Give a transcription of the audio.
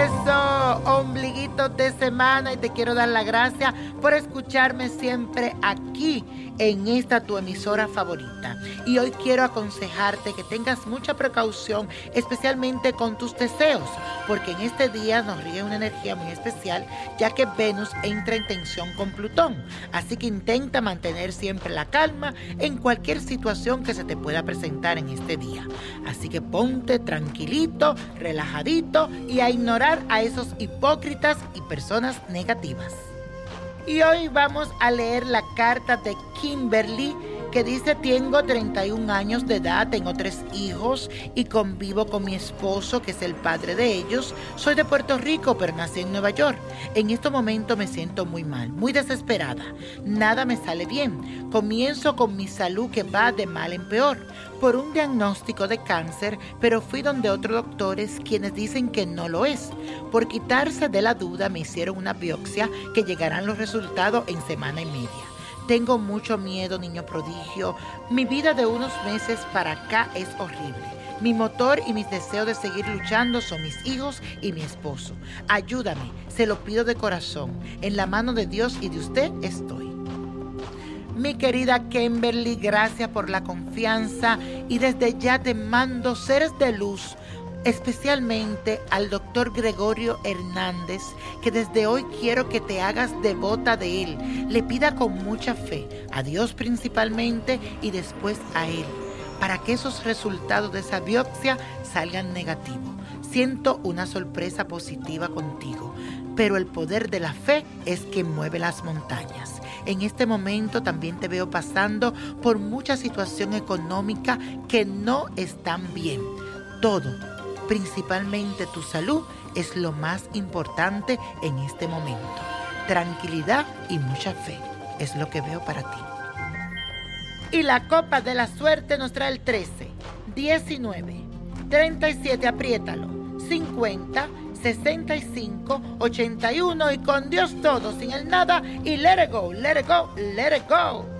There's so finalito de semana y te quiero dar la gracia por escucharme siempre aquí en esta tu emisora favorita. Y hoy quiero aconsejarte que tengas mucha precaución, especialmente con tus deseos, porque en este día nos rige una energía muy especial, ya que Venus entra en tensión con Plutón. Así que intenta mantener siempre la calma en cualquier situación que se te pueda presentar en este día. Así que ponte tranquilito, relajadito y a ignorar a esos hipócritas y personas negativas. Y hoy vamos a leer la carta de Kimberly que dice, tengo 31 años de edad, tengo tres hijos y convivo con mi esposo, que es el padre de ellos. Soy de Puerto Rico, pero nací en Nueva York. En este momento me siento muy mal, muy desesperada. Nada me sale bien. Comienzo con mi salud que va de mal en peor por un diagnóstico de cáncer, pero fui donde otros doctores quienes dicen que no lo es. Por quitarse de la duda me hicieron una biopsia que llegarán los resultados en semana y media. Tengo mucho miedo, niño prodigio. Mi vida de unos meses para acá es horrible. Mi motor y mis deseos de seguir luchando son mis hijos y mi esposo. Ayúdame, se lo pido de corazón. En la mano de Dios y de usted estoy. Mi querida Kimberly, gracias por la confianza y desde ya te mando seres de luz, especialmente al doctor Gregorio Hernández, que desde hoy quiero que te hagas devota de él. Le pida con mucha fe, a Dios principalmente y después a él, para que esos resultados de esa biopsia salgan negativos. Siento una sorpresa positiva contigo, pero el poder de la fe es que mueve las montañas. En este momento también te veo pasando por mucha situación económica que no están bien. Todo, principalmente tu salud, es lo más importante en este momento. Tranquilidad y mucha fe es lo que veo para ti. Y la copa de la suerte nos trae el 13, 19, 37, apriétalo, 50, 65 81 y con Dios todo, sin el nada y let it go, let it go, let it go.